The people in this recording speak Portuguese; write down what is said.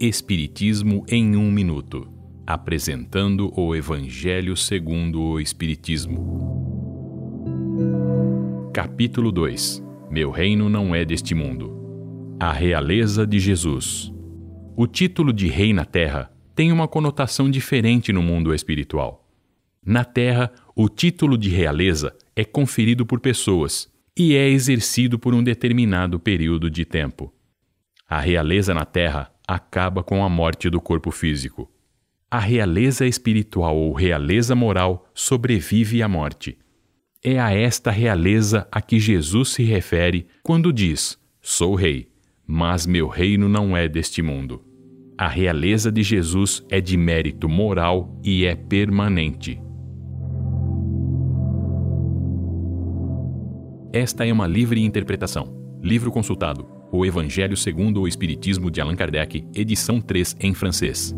Espiritismo em um minuto, apresentando o Evangelho segundo o Espiritismo. Capítulo 2. Meu reino não é deste mundo. A realeza de Jesus. O título de rei na terra tem uma conotação diferente no mundo espiritual. Na terra, o título de realeza é conferido por pessoas e é exercido por um determinado período de tempo. A realeza na terra acaba com a morte do corpo físico. A realeza espiritual ou realeza moral sobrevive à morte. É a esta realeza a que Jesus se refere quando diz: Sou rei, mas meu reino não é deste mundo. A realeza de Jesus é de mérito moral e é permanente. Esta é uma livre interpretação. Livro consultado: O Evangelho segundo o Espiritismo de Allan Kardec, edição 3 em francês.